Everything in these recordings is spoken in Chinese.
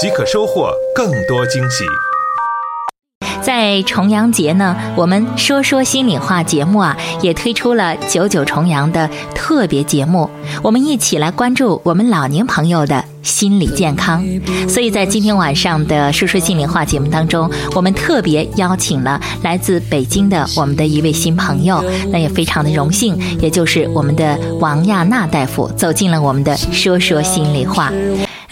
即可收获更多惊喜。在重阳节呢，我们说说心里话节目啊，也推出了九九重阳的特别节目，我们一起来关注我们老年朋友的心理健康。所以在今天晚上的说说心里话节目当中，我们特别邀请了来自北京的我们的一位新朋友，那也非常的荣幸，也就是我们的王亚娜大夫走进了我们的说说心里话。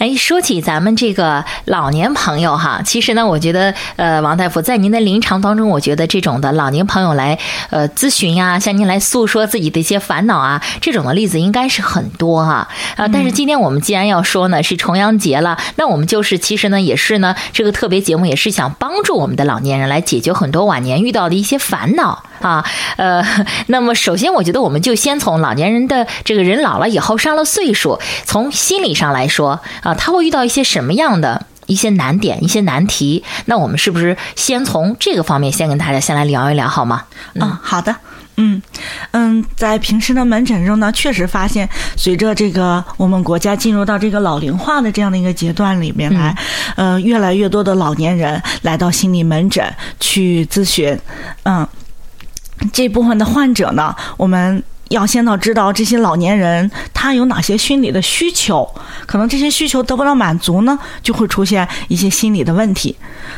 哎，说起咱们这个老年朋友哈，其实呢，我觉得呃，王大夫在您的临床当中，我觉得这种的老年朋友来呃咨询呀，向您来诉说自己的一些烦恼啊，这种的例子应该是很多哈啊。但是今天我们既然要说呢是重阳节了，那我们就是其实呢也是呢这个特别节目也是想帮助我们的老年人来解决很多晚年遇到的一些烦恼啊。呃，那么首先我觉得我们就先从老年人的这个人老了以后上了岁数，从心理上来说啊。他会遇到一些什么样的一些难点、一些难题？那我们是不是先从这个方面先跟大家先来聊一聊，好吗？嗯，好的。嗯嗯，在平时的门诊中呢，确实发现，随着这个我们国家进入到这个老龄化的这样的一个阶段里面来，呃，越来越多的老年人来到心理门诊去咨询。嗯，这部分的患者呢，我们。要先到知道这些老年人他有哪些心理的需求，可能这些需求得不到满足呢，就会出现一些心理的问题。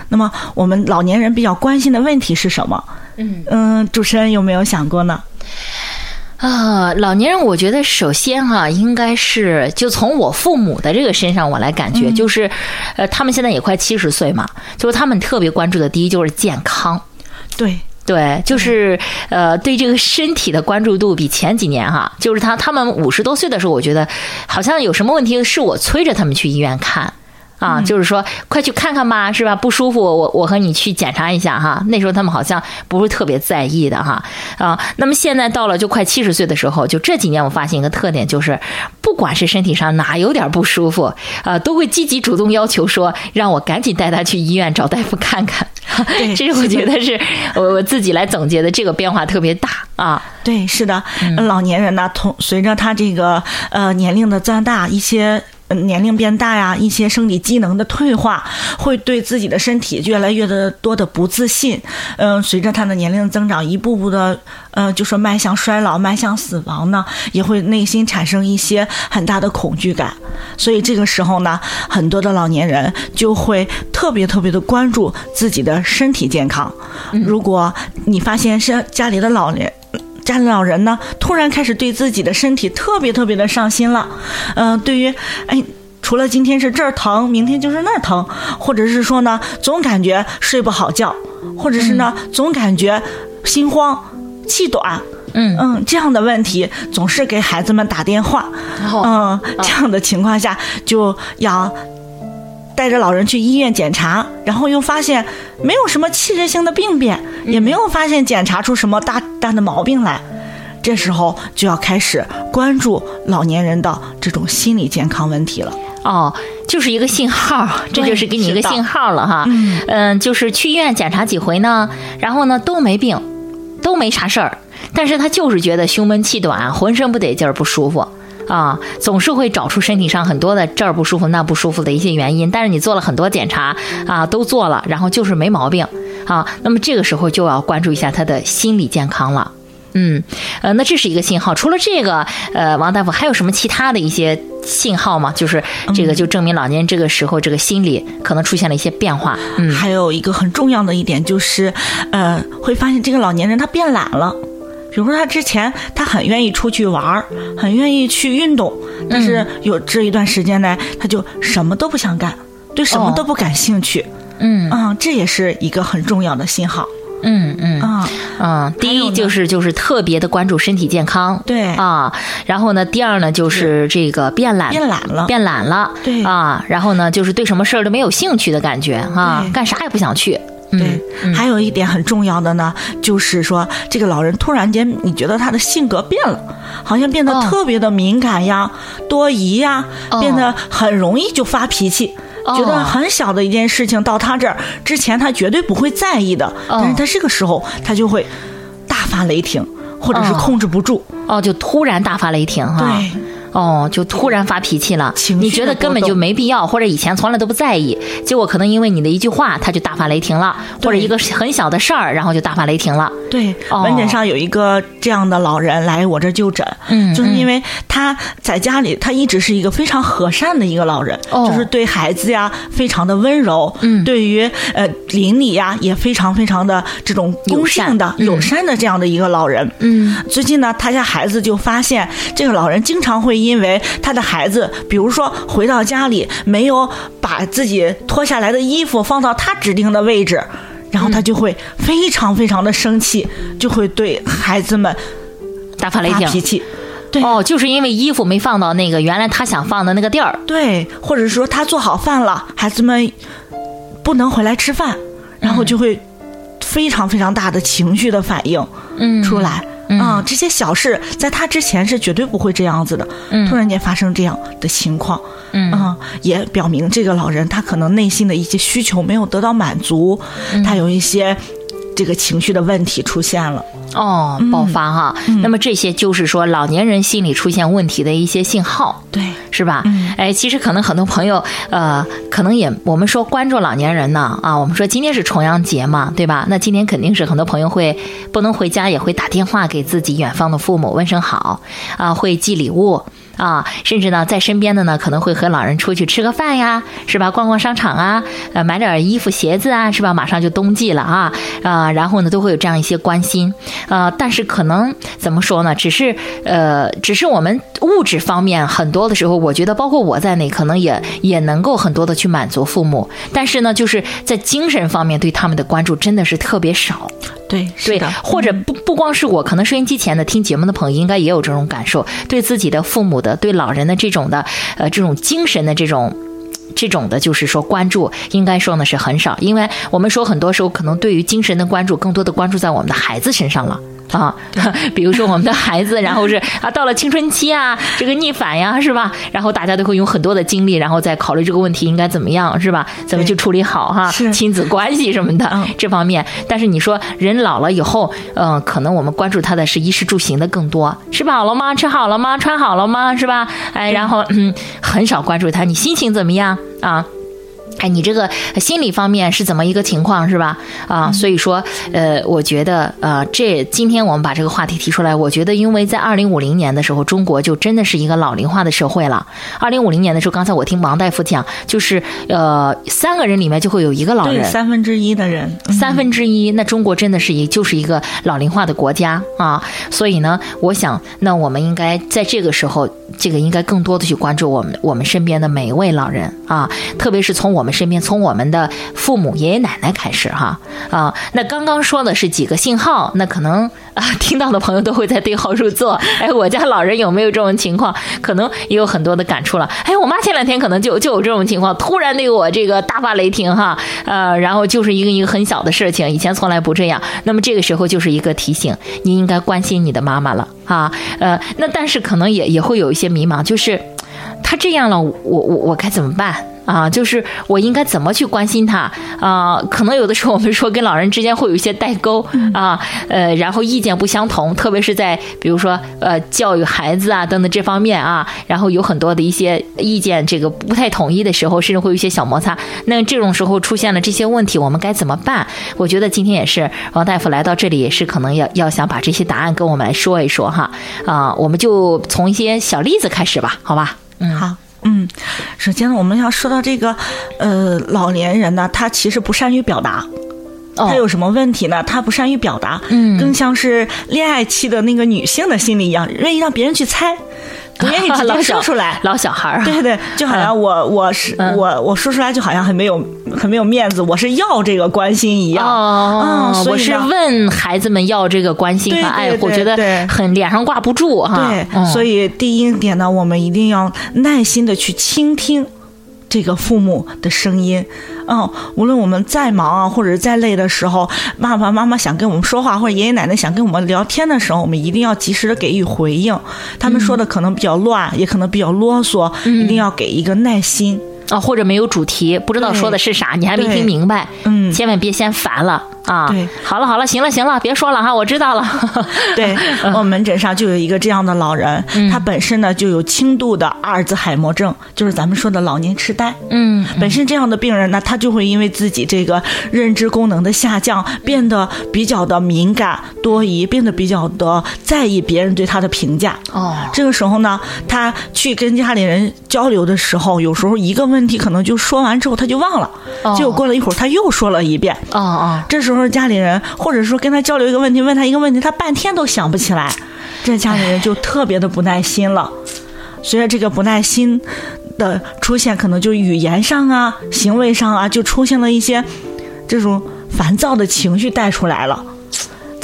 那么我们老年人比较关心的问题是什么？嗯嗯，主持人有没有想过呢？啊，老年人，我觉得首先哈，应该是就从我父母的这个身上我来感觉，就是，呃，他们现在也快七十岁嘛，就是他们特别关注的第一就是健康。对。对，就是呃，对这个身体的关注度比前几年哈，就是他他们五十多岁的时候，我觉得好像有什么问题是我催着他们去医院看。啊，就是说，快去看看吧，是吧？不舒服，我我和你去检查一下哈。那时候他们好像不是特别在意的哈啊。那么现在到了就快七十岁的时候，就这几年我发现一个特点，就是不管是身体上哪有点不舒服啊，都会积极主动要求说让我赶紧带他去医院找大夫看看。这是我觉得是我我自己来总结的，这个变化特别大啊。对，是的，老年人呢，同随着他这个呃年龄的增大，一些。年龄变大呀，一些生理机能的退化，会对自己的身体越来越的多的不自信。嗯，随着他的年龄增长，一步步的，呃，就说迈向衰老、迈向死亡呢，也会内心产生一些很大的恐惧感。所以这个时候呢，很多的老年人就会特别特别的关注自己的身体健康。如果你发现是家里的老年，家里老人呢，突然开始对自己的身体特别特别的上心了，嗯，对于，哎，除了今天是这儿疼，明天就是那儿疼，或者是说呢，总感觉睡不好觉，或者是呢，总感觉心慌、气短，嗯。嗯，这样的问题总是给孩子们打电话，嗯，这样的情况下就要。带着老人去医院检查，然后又发现没有什么器质性的病变，也没有发现检查出什么大大的毛病来。这时候就要开始关注老年人的这种心理健康问题了。哦，就是一个信号，这就是给你一个信号了哈。嗯，就是去医院检查几回呢，然后呢都没病，都没啥事儿，但是他就是觉得胸闷气短，浑身不得劲儿，不舒服。啊，总是会找出身体上很多的这儿不舒服那不舒服的一些原因，但是你做了很多检查啊，都做了，然后就是没毛病啊。那么这个时候就要关注一下他的心理健康了。嗯，呃，那这是一个信号。除了这个，呃，王大夫还有什么其他的一些信号吗？就是这个就证明老年人这个时候这个心理可能出现了一些变化。嗯，还有一个很重要的一点就是，呃，会发现这个老年人他变懒了。比如说，他之前他很愿意出去玩儿，很愿意去运动，但是有这一段时间呢，他就什么都不想干，对什么都不感兴趣。嗯，啊，这也是一个很重要的信号。嗯嗯。啊，嗯，第一就是就是特别的关注身体健康，对。啊，然后呢，第二呢就是这个变懒，变懒了，变懒了，对。啊，然后呢就是对什么事儿都没有兴趣的感觉啊，干啥也不想去，嗯对，还有一点很重要的呢，就是说这个老人突然间，你觉得他的性格变了，好像变得哦。特别的敏感呀、多疑呀，哦。变得很容易就发脾气。哦。觉得很小的一件事情到他这儿之前，他绝对不会在意的，哦。但是他这个时候他就会大发雷霆，或者是哦。控制不住。哦，就突然大发雷霆哈，对，哦，就突然发脾气了，你觉得根本就没必要，或者以前从来都不在意，结果可能因为你的一句话，他就大发雷霆了，或者一个很小的事儿，然后就大发雷霆了，对，哦。门诊上有一个这样的老人来我这儿就诊，嗯就是因为他在家里，他一直是一个非常和善的一个老人，哦。就是对孩子呀非常的温柔，嗯。对于呃邻里呀也非常非常的这种友善嗯。友善的这样的一个老人。嗯，最近呢，他家孩子就发现，这个老人经常会因为他的孩子，比如说回到家里没有把自己脱下来的衣服放到他指定的位置，然后他就会非常非常的生气，就会对孩子们大发雷霆脾。气。对、哦，就是因为衣服没放到那个原来他想放的那个地儿。对，或者说他做好饭了，孩子们不能回来吃饭，然后就会非常非常大的情绪的反应嗯，出来。嗯啊、这些小事在他之前是绝对不会这样子的，嗯。突然间发生这样的情况，嗯。啊也表明这个老人他可能内心的一些需求没有得到满足，嗯。他有一些这个情绪的问题出现了。哦，爆发哈。那么这些就是说老年人心理出现问题的一些信号。对，是吧？嗯哎，其实可能很多朋友，呃，可能也我们说关注老年人呢，啊，我们说今天是重阳节嘛，对吧？那今天肯定是很多朋友会不能回家，也会打电话给自己远方的父母问声好，啊，会寄礼物。啊，甚至呢，在身边的呢，可能会和老人出去吃个饭呀，是吧？逛逛商场啊，呃，买点衣服、鞋子啊，是吧？马上就冬季了啊，啊、然后呢，都会有这样一些关心，呃，但是可能怎么说呢？只是呃，只是我们物质方面很多的时候，我觉得包括我在内，可能也也能够很多的去满足父母，但是呢，就是在精神方面对他们的关注真的是特别少。对，是对的，，或者不不光是我，可能收音机前的听节目的朋友应该也有这种感受，对自己的父母的、对老人的这种的呃这种精神的这种。这种的，就是说关注，应该说呢是很少，因为我们说很多时候可能对于精神的关注，更多的关注在我们的孩子身上了啊。比如说我们的孩子，然后是啊，到了青春期啊，这个逆反呀，是吧？然后大家都会用很多的精力，然后再考虑这个问题应该怎么样，是吧？怎么去处理好哈？是亲子关系什么的、嗯这方面。但是你说人老了以后，嗯、可能我们关注他的是衣食住行的更多，吃饱了吗？吃好了吗？穿好了吗？是吧？哎，然后嗯，很少关注他，你心情怎么样啊？哎，你这个心理方面是怎么一个情况，是吧？啊，所以说，呃，我觉得，呃，这今天我们把这个话题提出来，我觉得，因为在二零五零年的时候，中国就真的是一个老龄化的社会了。二零五零年的时候，刚才我听王大夫讲，就是呃，三个人里面就会有一个老对人，三分之一的人，嗯三分之一，那中国真的是一就是一个老龄化的国家啊，所以呢，我想，那我们应该在这个时候，这个应该更多的去关注我们我们身边的每一位老人啊，特别是从我们身边，从我们的父母、爷爷奶奶开始哈啊。那刚刚说的是几个信号，那可能啊，听到的朋友都会在对号入座。哎，我家老人有没有这种情况？可能也有很多的感触了。哎，我妈前两天可能就就有这种情况，突然对我这个大发雷霆哈，呃，然后就是一个一个很小的事情，以前从来不这样。那么这个时候就是一个提醒，你应该关心你的妈妈了啊。呃，那但是可能也也会有一些迷茫，就是他这样了，我我我该怎么办？啊，就是我应该怎么去关心他啊？可能有的时候我们说跟老人之间会有一些代沟啊，呃，然后意见不相同，特别是在比如说呃教育孩子啊等等这方面啊，然后有很多的一些意见这个不太统一的时候，甚至会有一些小摩擦。那这种时候出现了这些问题，我们该怎么办？我觉得今天也是王大夫来到这里，也是可能要要想把这些答案跟我们来说一说哈啊，我们就从一些小例子开始吧，好吧？嗯，好。嗯，首先呢，我们要说到这个，呃，老年人呢，他其实不善于表达，哦。他有什么问题呢？他不善于表达，嗯。更像是恋爱期的那个女性的心理一样，愿意让别人去猜，不愿意直 接老小说出来。老小孩儿啊，对对，就好像我我是嗯我我说出来就好像很没有很没有面子，我是要这个关心一样。哦，嗯所以我是呢问孩子们要这个关心和爱护，对觉得对很脸上挂不住哈。所以第一点呢，我们一定要耐心的去倾听这个父母的声音。嗯，无论我们再忙啊，或者是再累的时候，爸爸妈妈想跟我们说话，或者爷爷奶奶想跟我们聊天的时候，我们一定要及时的给予回应。他们说的可能比较乱，也可能比较啰嗦，一定要给一个耐心。啊，或者没有主题，不知道说的是啥，你还没听明白，嗯千万别嫌烦了啊。对好了好了，行了行了，别说了哈，我知道了。对，我门诊上就有一个这样的老人，他本身呢就有轻度的阿尔兹海默症，就是咱们说的老年痴呆。嗯，本身这样的病人呢，他就会因为自己这个认知功能的下降，变得比较的敏感多疑，变得比较的在意别人对他的评价。哦，这个时候呢，他去跟家里人交流的时候，有时候一个问题可能就说完之后他就忘了，哦结果过了一会儿他又说了一遍。哦哦，这时候家里人或者说跟他交流一个问题，问他一个问题，他半天都想不起来，这家里人就特别的不耐心了。随着这个不耐心的出现，可能就语言上啊、行为上啊，就出现了一些这种烦躁的情绪带出来了。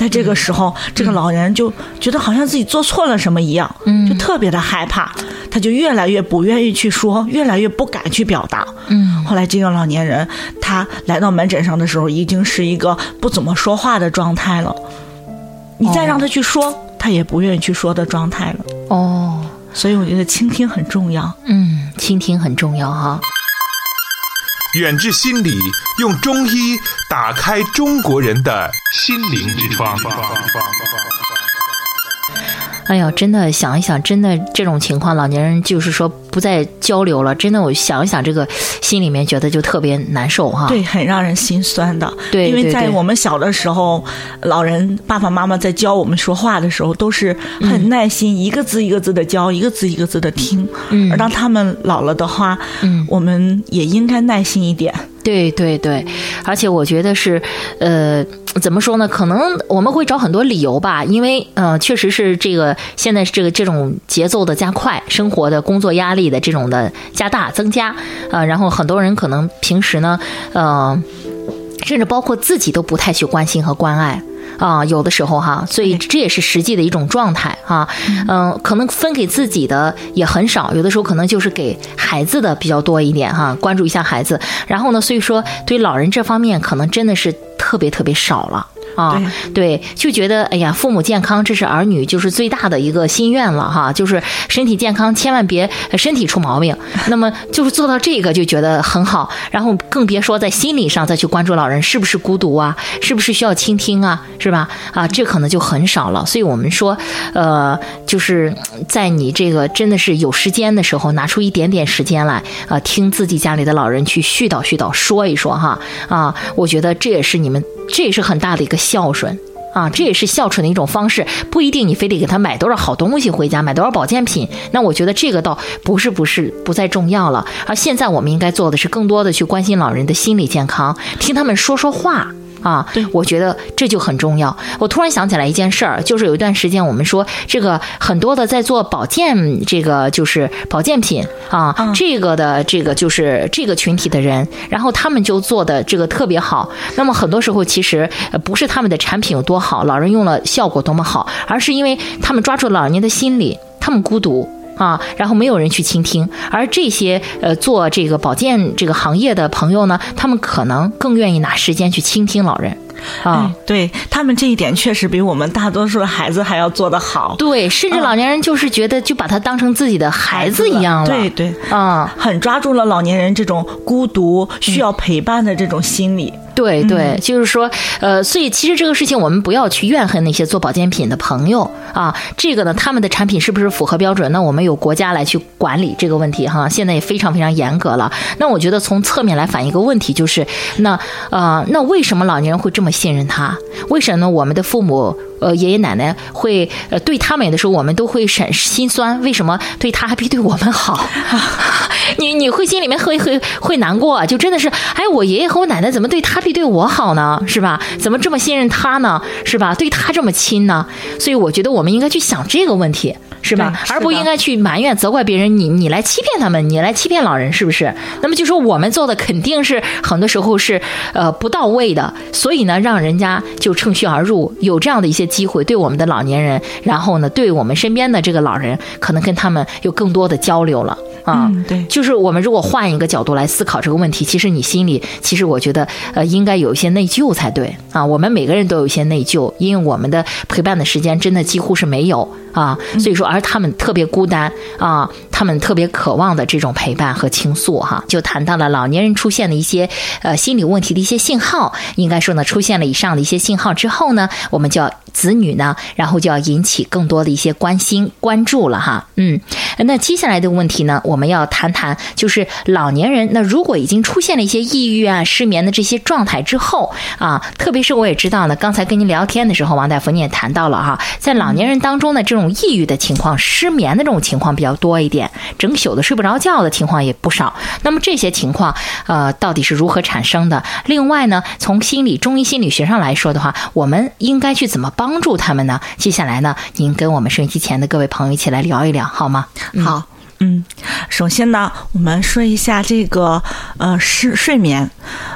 在这个时候，这个老人就觉得好像自己做错了什么一样，嗯就特别的害怕，他就越来越不愿意去说，越来越不敢去表达。嗯，后来这个老年人他来到门诊上的时候，已经是一个不怎么说话的状态了。你再让他去说，他也不愿意去说的状态了。哦，所以我觉得倾听很重要。嗯，倾听很重要哈。远志心理用中医打开中国人的心灵之窗。哎呦，真的想一想，真的这种情况，老年人就是说不再交流了，真的我想一想，这个心里面觉得就特别难受哈。对，很让人心酸的。对因为在我们小的时候，老人爸爸妈妈在教我们说话的时候，都是很耐心，一个字一个字的教，一个字一个字的听。嗯而当他们老了的话，嗯我们也应该耐心一点。对对对，而且我觉得是，呃，怎么说呢？可能我们会找很多理由吧，因为呃，确实是这个现在这个这种节奏的加快，生活的工作压力的这种的加大增加，呃，然后很多人可能平时呢，呃，甚至包括自己都不太去关心和关爱。啊，有的时候哈，所以这也是实际的一种状态哈。嗯、可能分给自己的也很少，有的时候可能就是给孩子的比较多一点哈，关注一下孩子。然后呢，所以说对老人这方面可能真的是特别特别少了。啊，对，就觉得哎呀，父母健康，这是儿女就是最大的一个心愿了哈，就是身体健康，千万别呃身体出毛病。那么就是做到这个就觉得很好，然后更别说在心理上再去关注老人是不是孤独啊，是不是需要倾听啊，是吧？啊，这可能就很少了。所以我们说，呃，就是在你这个真的是有时间的时候，拿出一点点时间来啊、听自己家里的老人去絮叨絮叨，说一说哈啊，我觉得这也是你们，这也是很大的一个孝顺。啊，这也是孝顺的一种方式，不一定你非得给他买多少好东西回家，买多少保健品。那我觉得这个倒不是不是不再重要了。而现在我们应该做的是更多的去关心老人的心理健康，听他们说说话。啊，对我觉得这就很重要。我突然想起来一件事儿，就是有一段时间我们说这个很多的在做保健，这个就是保健品啊，嗯这个的这个就是这个群体的人，然后他们就做的这个特别好。那么很多时候其实呃不是他们的产品有多好，老人用了效果多么好，而是因为他们抓住了老人家的心理，他们孤独。啊，然后没有人去倾听，而这些呃做这个保健这个行业的朋友呢，他们可能更愿意拿时间去倾听老人，啊。哎，，对他们这一点确实比我们大多数的孩子还要做得好。对，甚至老年人就是觉得就把他当成自己的孩子一样了，对对，啊，很抓住了老年人这种孤独、需要陪伴的这种心理。对对，就是说，呃，所以其实这个事情我们不要去怨恨那些做保健品的朋友啊，这个呢，他们的产品是不是符合标准？那我们有国家来去管理这个问题哈，现在也非常非常严格了。那我觉得从侧面来反映一个问题，就是那呃，那为什么老年人会这么信任他？为什么呢？我们的父母呃爷爷奶奶会呃对他们的时候，我们都会审心酸，为什么对他还比对我们好？你你会心里面会会会难过，就真的是，哎，我爷爷和我奶奶怎么对他比对我好呢？是吧？怎么这么信任他呢？是吧？对他这么亲呢？所以我觉得我们应该去想这个问题。是吧？而不应该去埋怨、责怪别人。你你来欺骗他们，你来欺骗老人，是不是？那么就说我们做的肯定是很多时候是呃不到位的。所以呢，让人家就趁虚而入，有这样的一些机会，对我们的老年人，然后呢，对我们身边的这个老人，可能跟他们有更多的交流了。啊，对，就是我们如果换一个角度来思考这个问题，其实你心里，其实我觉得，呃，应该有一些内疚才对啊。我们每个人都有一些内疚，因为我们的陪伴的时间真的几乎是没有啊，所以说，而他们特别孤单啊，他们特别渴望的这种陪伴和倾诉哈，就谈到了老年人出现的一些呃心理问题的一些信号，应该说呢，出现了以上的一些信号之后呢，我们就要。子女呢，然后就要引起更多的一些关心关注了哈，嗯，那接下来的问题呢，我们我们要谈谈，就是老年人那如果已经出现了一些抑郁啊、失眠的这些状态之后啊，特别是我也知道呢，刚才跟您聊天的时候，王大夫你也谈到了哈，在老年人当中呢，这种抑郁的情况、失眠的这种情况比较多一点，整宿的睡不着觉的情况也不少。那么这些情况，呃，到底是如何产生的？另外呢，从心理中医心理学上来说的话，我们应该去怎么？帮助他们呢？接下来呢，您跟我们收音机前的各位朋友一起来聊一聊，好吗？好，嗯，首先呢，我们说一下这个呃睡睡眠。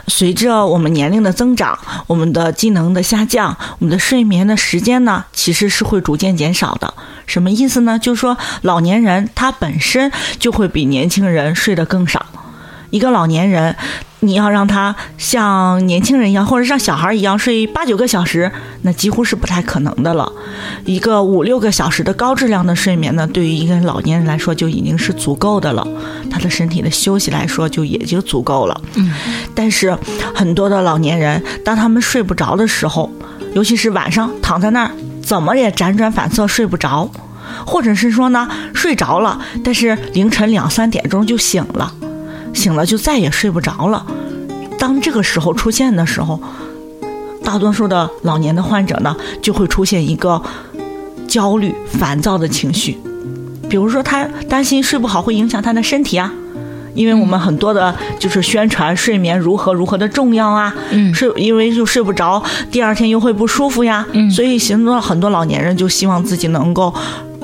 随着我们年龄的增长，我们的机能的下降，我们的睡眠的时间呢，其实是会逐渐减少的。什么意思呢？就是说，老年人他本身就会比年轻人睡得更少。一个老年人。你要让他像年轻人一样，或者像小孩一样睡八九个小时，那几乎是不太可能的了。一个五六个小时的高质量的睡眠呢，对于一个老年人来说就已经是足够的了。他的身体的休息来说就也就足够了。嗯。但是很多的老年人，当他们睡不着的时候，尤其是晚上躺在那儿，怎么也辗转反侧睡不着，或者是说呢睡着了，但是凌晨两三点钟就醒了。醒了就再也睡不着了。当这个时候出现的时候，大多数的老年的患者呢，就会出现一个焦虑、烦躁的情绪。比如说，他担心睡不好会影响他的身体啊，因为我们很多的就是宣传睡眠如何如何的重要啊。嗯。睡，因为就睡不着，第二天又会不舒服呀。嗯。所以，很多很多老年人就希望自己能够。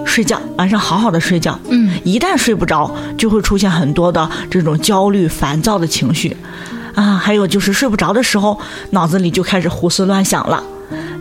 睡觉，晚上好好的睡觉。嗯，一旦睡不着，就会出现很多的这种焦虑、烦躁的情绪，啊，还有就是睡不着的时候，脑子里就开始胡思乱想了。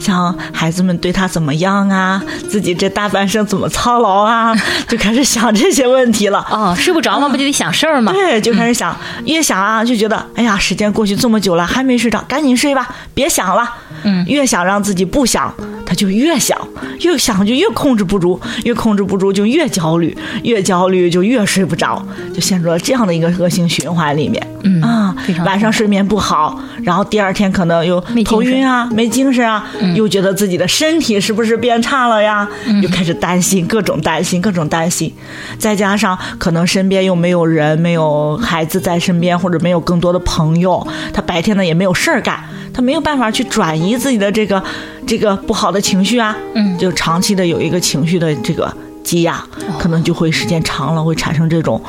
像孩子们对他怎么样啊？自己这大半生怎么操劳啊？就开始想这些问题了。啊，睡不着嘛，不就得想事儿吗？对，就开始想，越想啊，就觉得，哎呀，时间过去这么久了，还没睡着，赶紧睡吧，别想了。嗯，越想让自己不想，他就越想，越想就越控制不住，越控制不住就越焦虑，越焦虑就越睡不着，就陷入了这样的一个恶性循环里面。嗯啊，晚上睡眠不好，然后第二天可能又头晕啊，没精神啊。又觉得自己的身体是不是变差了呀？又开始担心，各种担心，各种担心。再加上可能身边又没有人，没有孩子在身边，或者没有更多的朋友，他白天呢也没有事儿干，他没有办法去转移自己的这个这个不好的情绪啊。嗯，就长期的有一个情绪的这个积压，可能就会时间长了会产生这种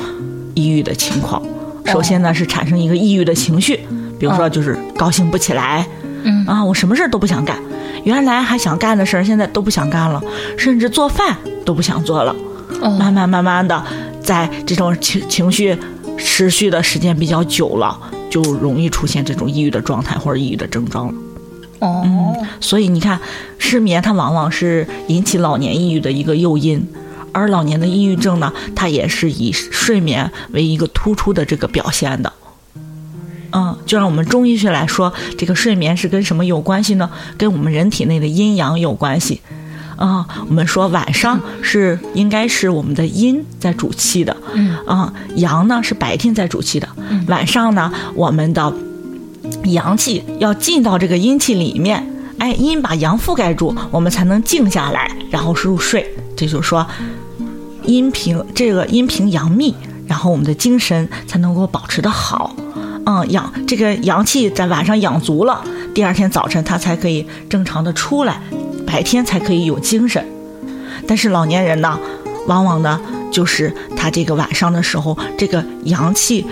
抑郁的情况。首先呢是产生一个抑郁的情绪，比如说就是高兴不起来。嗯啊，我什么事儿都不想干。原来还想干的事儿，现在都不想干了，甚至做饭都不想做了。慢慢慢慢的，在这种情情绪持续的时间比较久了，就容易出现这种抑郁的状态或者抑郁的症状了。哦，所以你看，失眠它往往是引起老年抑郁的一个诱因，而老年的抑郁症呢，它也是以睡眠为一个突出的这个表现的。嗯，就让我们中医学来说，这个睡眠是跟什么有关系呢？跟我们人体内的阴阳有关系。啊，我们说晚上是应该是我们的阴在主气的，嗯，啊，阳呢是白天在主气的，晚上呢我们的阳气要进到这个阴气里面，哎，阴把阳覆盖住，我们才能静下来，然后入睡。这就是说，阴平这个阴平阳密，然后我们的精神才能够保持的好。嗯，养这个阳气在晚上养足了，第二天早晨它才可以正常的出来，白天才可以有精神。但是老年人呢，往往呢就是他这个晚上的时候，这个阳气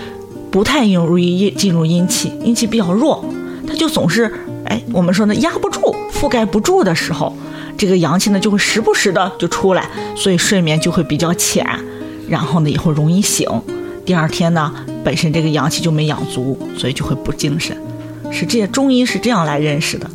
不太容易进入阴气，阴气比较弱，它就总是哎，我们说呢压不住、覆盖不住的时候，这个阳气呢就会时不时的就出来，所以睡眠就会比较浅，然后呢也会容易醒，第二天呢本身这个阳气就没养足，所以就会不精神。是这些中医是这样来认识的。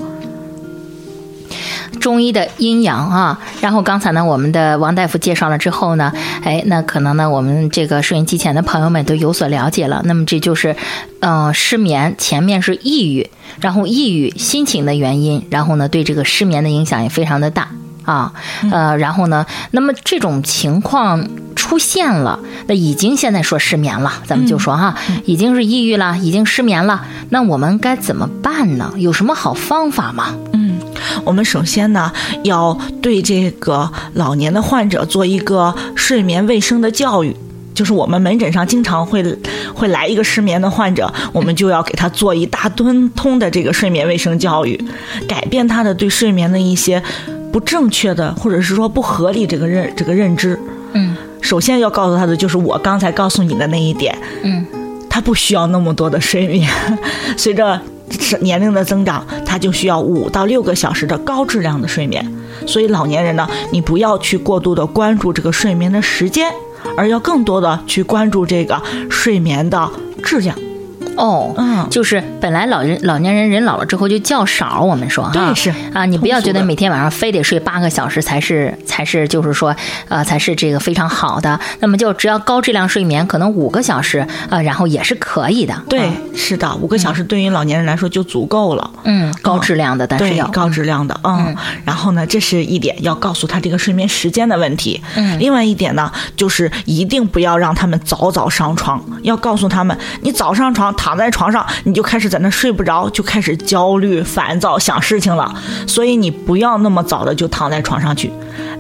中医的阴阳啊，然后刚才呢，我们的王大夫介绍了之后呢，哎，那可能呢，我们这个收音机前的朋友们都有所了解了。那么这就是，嗯，失眠前面是抑郁，然后抑郁心情的原因，然后呢，对这个失眠的影响也非常的大啊，呃，然后呢，那么这种情况出现了，那已经现在说失眠了，咱们就说哈，已经是抑郁了，已经失眠了，那我们该怎么办呢？有什么好方法吗？我们首先呢，要对这个老年的患者做一个睡眠卫生的教育，就是我们门诊上经常会会来一个失眠的患者，我们就要给他做一大吨通的这个睡眠卫生教育，改变他的对睡眠的一些不正确的或者是说不合理这个认这个认知。嗯，首先要告诉他的就是我刚才告诉你的那一点。嗯，他不需要那么多的睡眠，随着。是年龄的增长，他就需要五到六个小时的高质量的睡眠。所以老年人呢，你不要去过度的关注这个睡眠的时间，而要更多的去关注这个睡眠的质量。哦，嗯，就是本来老人老年人人老了之后就觉少，我们说哈，对是啊，你不要觉得每天晚上非得睡八个小时才是才是就是说呃才是这个非常好的，那么就只要高质量睡眠，可能五个小时啊，然后也是可以的。对，是的，五个小时对于老年人来说就足够了。嗯，高质量的，但是要高质量的，嗯。然后呢，这是一点要告诉他这个睡眠时间的问题。嗯。另外一点呢，就是一定不要让他们早早上床，要告诉他们，你早上床。躺在床上，你就开始在那睡不着，就开始焦虑、烦躁、想事情了。所以你不要那么早的就躺在床上去。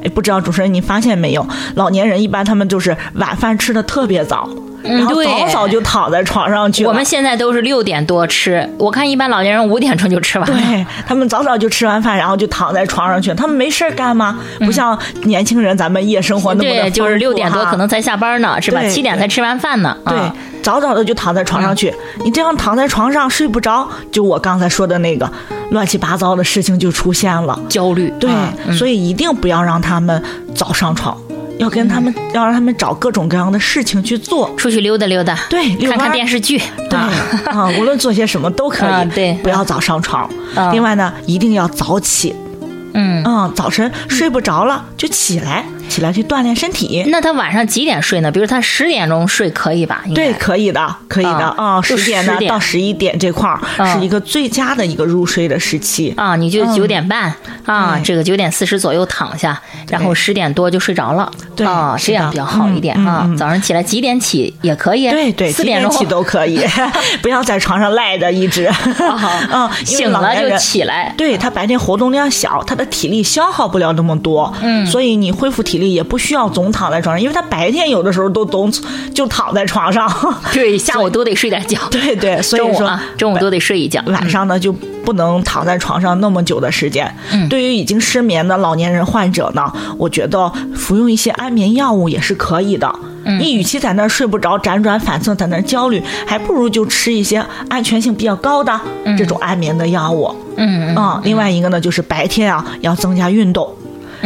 哎，不知道主持人你发现没有？老年人一般他们就是晚饭吃的特别早。然后早早就躺在床上去。我们现在都是六点多吃，我看一般老年人五点钟就吃完。对他们早早就吃完饭，然后就躺在床上去。他们没事干吗？不像年轻人，咱们夜生活那么对，就是六点多可能才下班呢，是吧？七点才吃完饭呢。对，早早的就躺在床上去。你这样躺在床上睡不着，就我刚才说的那个乱七八糟的事情就出现了，焦虑。对，所以一定不要让他们早上床。要跟他们，要让他们找各种各样的事情去做，出去溜达溜达，对，看看电视剧，对啊，无论做些什么都可以，对，不要早上床。另外呢，一定要早起，嗯嗯，早晨睡不着了就起来。起来去锻炼身体。那他晚上几点睡呢？比如他十点钟睡可以吧？对，可以的，可以的啊。十点呢到十一点这块儿是一个最佳的一个入睡的时期啊。你就九点半啊，这个九点四十左右躺下，然后十点多就睡着了。对啊，这样比较好一点啊。早上起来几点起也可以？对对，四点钟起都可以，不要在床上赖着一直。嗯，醒了就起来。对他白天活动量小，他的体力消耗不了那么多。嗯，所以你恢复体。力也不需要总躺在床上，因为他白天有的时候都总就躺在床上，对，下午都得睡点觉，对对，所以说中午都得睡一觉，晚上呢就不能躺在床上那么久的时间。嗯，对于已经失眠的老年人患者呢，我觉得服用一些安眠药物也是可以的。嗯，你与其在那儿睡不着、辗转反侧，在那儿焦虑，还不如就吃一些安全性比较高的这种安眠的药物。嗯嗯，啊，另外一个呢就是白天啊要增加运动。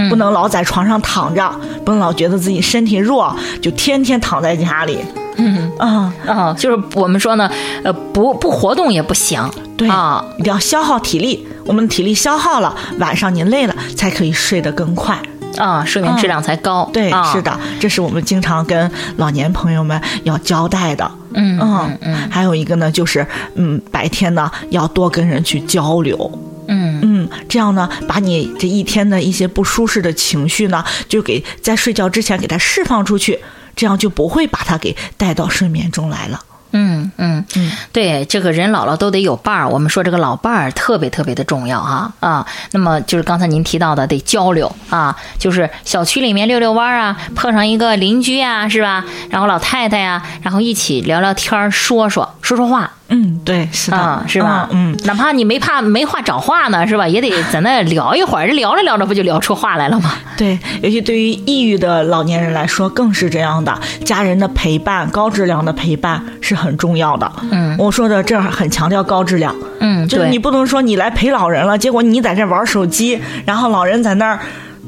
不能老在床上躺着，不能老觉得自己身体弱，就天天躺在家里。嗯啊啊，就是我们说呢，呃，不不活动也不行。对啊，一定要消耗体力。我们体力消耗了，晚上你累了，才可以睡得更快啊，睡眠质量才高。对，是的，这是我们经常跟老年朋友们要交代的。嗯嗯嗯，还有一个呢，就是嗯，白天呢要多跟人去交流。嗯嗯，这样呢，把你这一天的一些不舒适的情绪呢，就给在睡觉之前给它释放出去，这样就不会把它给带到睡眠中来了。嗯嗯嗯，对，这个人老了都得有伴儿。我们说这个老伴儿特别特别的重要啊啊。那么就是刚才您提到的，得交流啊，就是小区里面遛遛弯儿啊，碰上一个邻居啊，是吧？然后老太太呀，然后一起聊聊天儿，说说说说话。嗯，对，是的，啊，是吧？嗯，哪怕你没怕没话找话呢，是吧？也得在那聊一会儿，这聊着聊着不就聊出话来了吗？对，尤其对于抑郁的老年人来说，更是这样的。家人的陪伴，高质量的陪伴是很重要的。嗯，我说的这儿很强调高质量。嗯，就是你不能说你来陪老人了，结果你在这玩手机，然后老人在那儿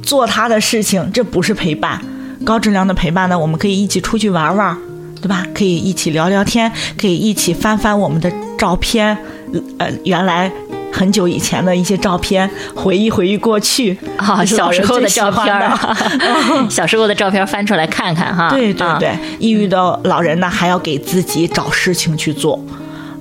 做他的事情，这不是陪伴。高质量的陪伴呢，我们可以一起出去玩玩。对吧？可以一起聊聊天，可以一起翻翻我们的照片，呃，原来很久以前的一些照片，回忆回忆过去啊，小时候的照片，小时候的照片翻出来看看哈。对对对，抑郁的老人呢，还要给自己找事情去做。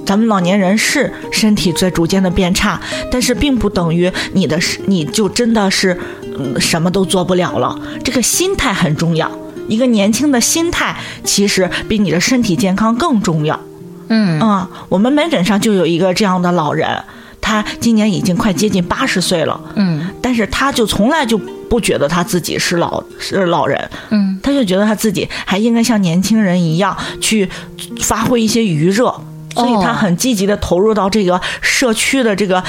咱们老年人是身体在逐渐的变差，但是并不等于你的你就真的是嗯什么都做不了了。这个心态很重要。一个年轻的心态，其实比你的身体健康更重要。嗯啊，我们门诊上就有一个这样的老人，他今年已经快接近八十岁了。嗯，但是他就从来就不觉得他自己是老是老人。嗯，他就觉得他自己还应该像年轻人一样去发挥一些余热，所以他很积极的投入到这个社区的这个。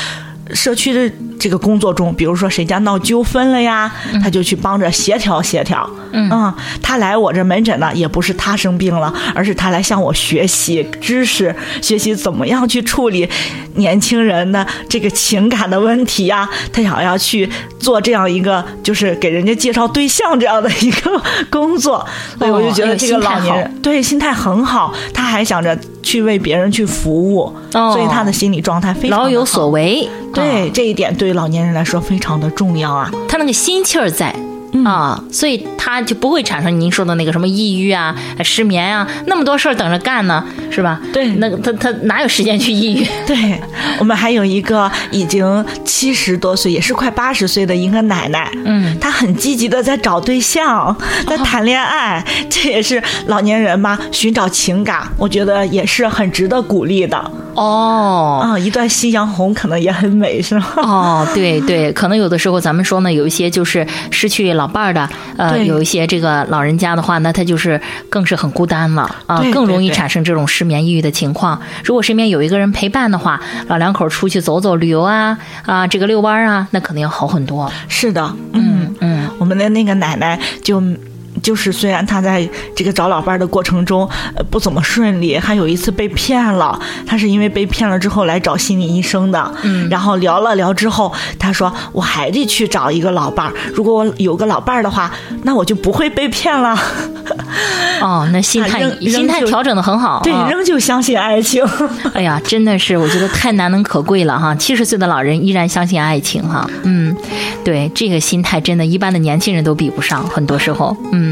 社区的这个工作中，比如说谁家闹纠纷了呀，他就去帮着协调协调。嗯，他来我这门诊呢，也不是他生病了，而是他来向我学习知识，学习怎么样去处理年轻人的这个情感的问题呀。他想要去做这样一个，就是给人家介绍对象这样的一个工作，所以我就觉得这个老年人对心态很好，他还想着去为别人去服务，所以他的心理状态非常老有所为。对这一点，对于老年人来说非常的重要啊，他那个心气儿在。啊，所以他就不会产生您说的那个什么抑郁啊、失眠啊，那么多事儿等着干呢，是吧？对，那他他哪有时间去抑郁？对，我们还有一个已经七十多岁，也是快八十岁的一个奶奶，嗯，她很积极的在找对象，在谈恋爱，这也是老年人嘛，寻找情感，我觉得也是很值得鼓励的。哦，啊，一段夕阳红可能也很美，是吗？哦，对对，可能有的时候咱们说呢，有一些就是失去老伴儿的，呃，有一些这个老人家的话，那他就是更是很孤单了啊，更容易产生这种失眠、抑郁的情况。如果身边有一个人陪伴的话，老两口出去走走、旅游啊，啊，这个遛弯啊，那肯定要好很多。是的，嗯嗯，我们的那个奶奶就。就是虽然他在这个找老伴的过程中，呃，不怎么顺利，还有一次被骗了。他是因为被骗了之后来找心理医生的，嗯，然后聊了聊之后，他说我还得去找一个老伴儿。如果我有个老伴儿的话，那我就不会被骗了。哦，那心 态心态调整的很好，对，仍旧相信爱情。哎呀，真的是我觉得太难能可贵了哈！七十岁的老人依然相信爱情哈，嗯，对，这个心态真的，一般的年轻人都比不上，很多时候，嗯，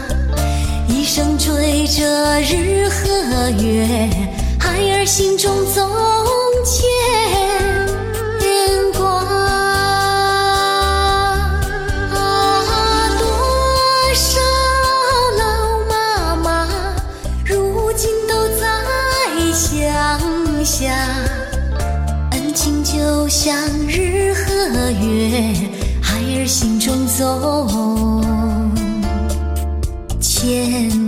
一生追着日和月，孩儿心中总牵挂。多少老妈妈，如今都在乡下，恩情就像日和月，孩儿心中总牵。